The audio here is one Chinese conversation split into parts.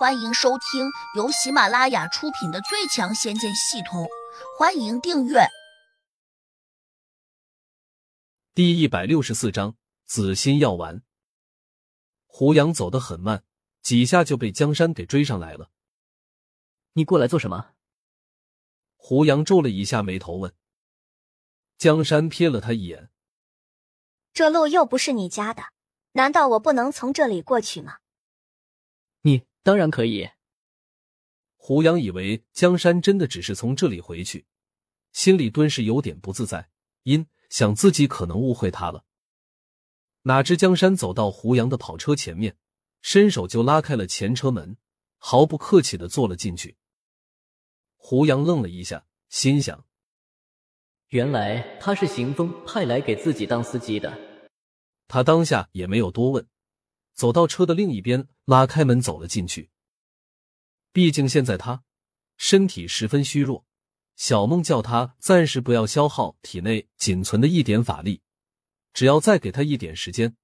欢迎收听由喜马拉雅出品的《最强仙剑系统》，欢迎订阅。第一百六十四章紫心药丸。胡杨走得很慢，几下就被江山给追上来了。你过来做什么？胡杨皱了一下眉头问。江山瞥了他一眼：“这路又不是你家的，难道我不能从这里过去吗？”你。当然可以。胡杨以为江山真的只是从这里回去，心里顿时有点不自在，因想自己可能误会他了。哪知江山走到胡杨的跑车前面，伸手就拉开了前车门，毫不客气的坐了进去。胡杨愣了一下，心想：原来他是行风派来给自己当司机的。他当下也没有多问。走到车的另一边，拉开门走了进去。毕竟现在他身体十分虚弱，小梦叫他暂时不要消耗体内仅存的一点法力，只要再给他一点时间，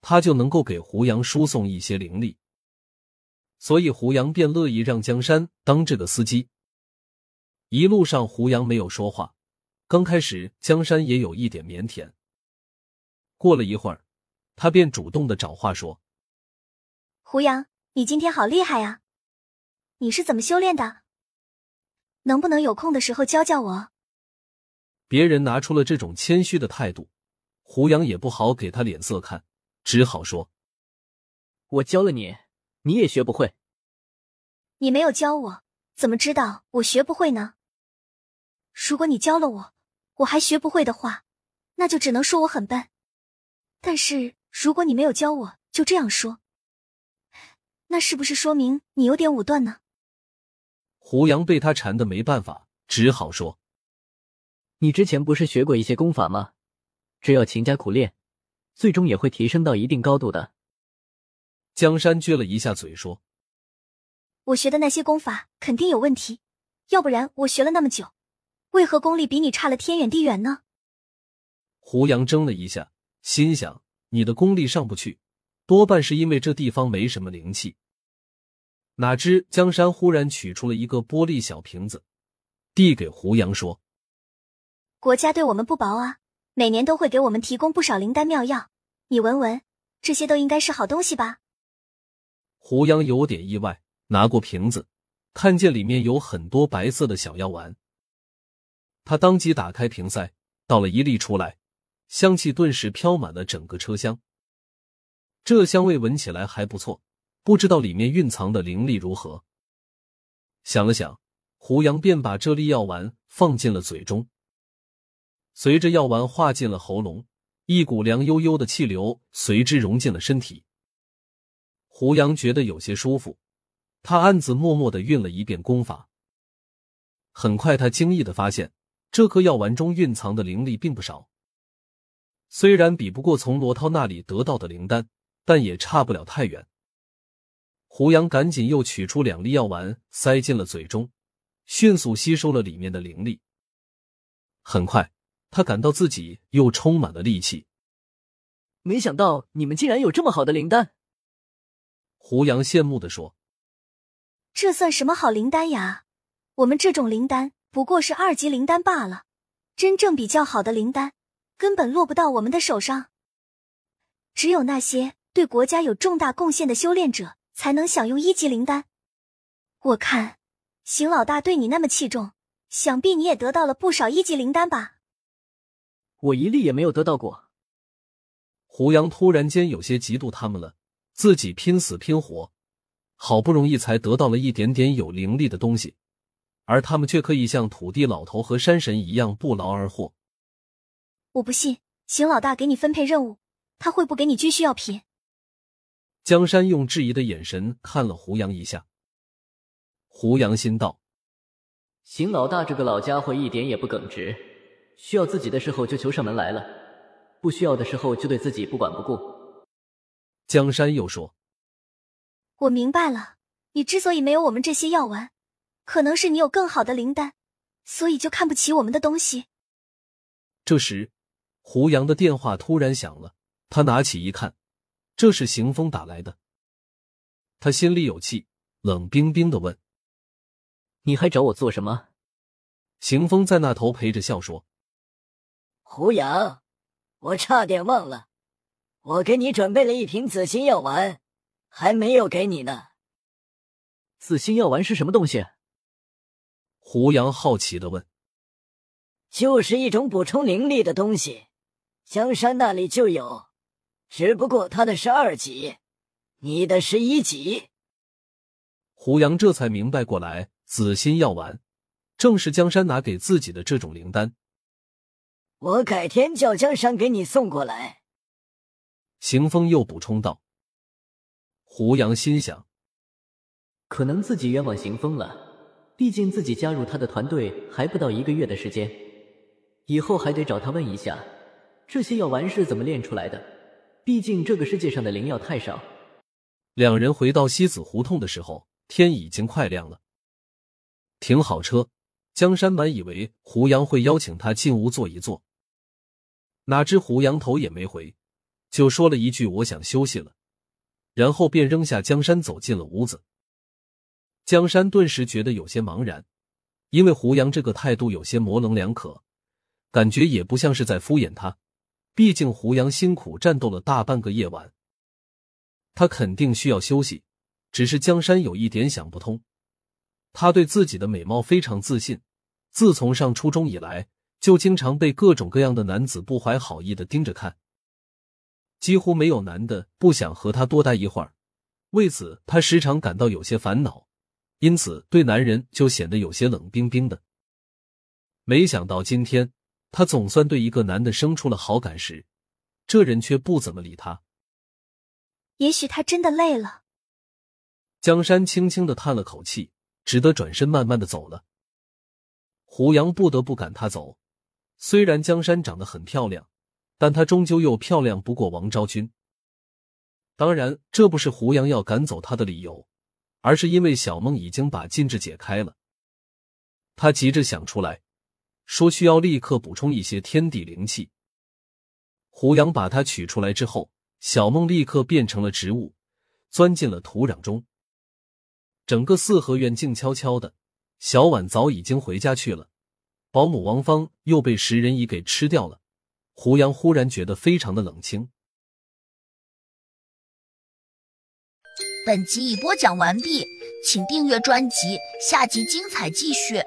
他就能够给胡杨输送一些灵力。所以胡杨便乐意让江山当这个司机。一路上胡杨没有说话，刚开始江山也有一点腼腆。过了一会儿，他便主动的找话说。胡杨，你今天好厉害啊！你是怎么修炼的？能不能有空的时候教教我？别人拿出了这种谦虚的态度，胡杨也不好给他脸色看，只好说：“我教了你，你也学不会。你没有教我，怎么知道我学不会呢？如果你教了我，我还学不会的话，那就只能说我很笨。但是如果你没有教我，就这样说。”那是不是说明你有点武断呢？胡杨被他缠的没办法，只好说：“你之前不是学过一些功法吗？只要勤加苦练，最终也会提升到一定高度的。”江山撅了一下嘴说：“我学的那些功法肯定有问题，要不然我学了那么久，为何功力比你差了天远地远呢？”胡杨怔了一下，心想：“你的功力上不去。”多半是因为这地方没什么灵气。哪知江山忽然取出了一个玻璃小瓶子，递给胡杨说：“国家对我们不薄啊，每年都会给我们提供不少灵丹妙药，你闻闻，这些都应该是好东西吧？”胡杨有点意外，拿过瓶子，看见里面有很多白色的小药丸，他当即打开瓶塞，倒了一粒出来，香气顿时飘满了整个车厢。这香味闻起来还不错，不知道里面蕴藏的灵力如何。想了想，胡杨便把这粒药丸放进了嘴中。随着药丸化进了喉咙，一股凉悠悠的气流随之融进了身体。胡杨觉得有些舒服，他暗自默默的运了一遍功法。很快，他惊异的发现，这颗药丸中蕴藏的灵力并不少，虽然比不过从罗涛那里得到的灵丹。但也差不了太远。胡杨赶紧又取出两粒药丸，塞进了嘴中，迅速吸收了里面的灵力。很快，他感到自己又充满了力气。没想到你们竟然有这么好的灵丹！胡杨羡慕的说：“这算什么好灵丹呀？我们这种灵丹不过是二级灵丹罢了，真正比较好的灵丹根本落不到我们的手上，只有那些……”对国家有重大贡献的修炼者才能享用一级灵丹。我看邢老大对你那么器重，想必你也得到了不少一级灵丹吧？我一粒也没有得到过。胡杨突然间有些嫉妒他们了，自己拼死拼活，好不容易才得到了一点点有灵力的东西，而他们却可以像土地老头和山神一样不劳而获。我不信邢老大给你分配任务，他会不给你军需药品？江山用质疑的眼神看了胡杨一下，胡杨心道：“邢老大这个老家伙一点也不耿直，需要自己的时候就求上门来了，不需要的时候就对自己不管不顾。”江山又说：“我明白了，你之所以没有我们这些药丸，可能是你有更好的灵丹，所以就看不起我们的东西。”这时，胡杨的电话突然响了，他拿起一看。这是邢峰打来的，他心里有气，冷冰冰的问：“你还找我做什么？”邢风在那头陪着笑说：“胡杨，我差点忘了，我给你准备了一瓶紫心药丸，还没有给你呢。”紫心药丸是什么东西？胡杨好奇的问：“就是一种补充灵力的东西，江山那里就有，只不过他的是二级，你的是一级。”胡杨这才明白过来，紫心药丸正是江山拿给自己的这种灵丹。我改天叫江山给你送过来。行风又补充道。胡杨心想，可能自己冤枉行风了，毕竟自己加入他的团队还不到一个月的时间，以后还得找他问一下，这些药丸是怎么炼出来的。毕竟这个世界上的灵药太少。两人回到西子胡同的时候。天已经快亮了，停好车，江山满以为胡杨会邀请他进屋坐一坐，哪知胡杨头也没回，就说了一句：“我想休息了。”然后便扔下江山走进了屋子。江山顿时觉得有些茫然，因为胡杨这个态度有些模棱两可，感觉也不像是在敷衍他。毕竟胡杨辛苦战斗了大半个夜晚，他肯定需要休息。只是江山有一点想不通，他对自己的美貌非常自信，自从上初中以来，就经常被各种各样的男子不怀好意的盯着看，几乎没有男的不想和他多待一会儿。为此，他时常感到有些烦恼，因此对男人就显得有些冷冰冰的。没想到今天，他总算对一个男的生出了好感时，这人却不怎么理他。也许他真的累了。江山轻轻的叹了口气，只得转身慢慢的走了。胡杨不得不赶他走。虽然江山长得很漂亮，但她终究又漂亮不过王昭君。当然，这不是胡杨要赶走她的理由，而是因为小梦已经把禁制解开了。他急着想出来，说需要立刻补充一些天地灵气。胡杨把它取出来之后，小梦立刻变成了植物，钻进了土壤中。整个四合院静悄悄的，小婉早已经回家去了，保姆王芳又被食人蚁给吃掉了。胡杨忽然觉得非常的冷清。本集已播讲完毕，请订阅专辑，下集精彩继续。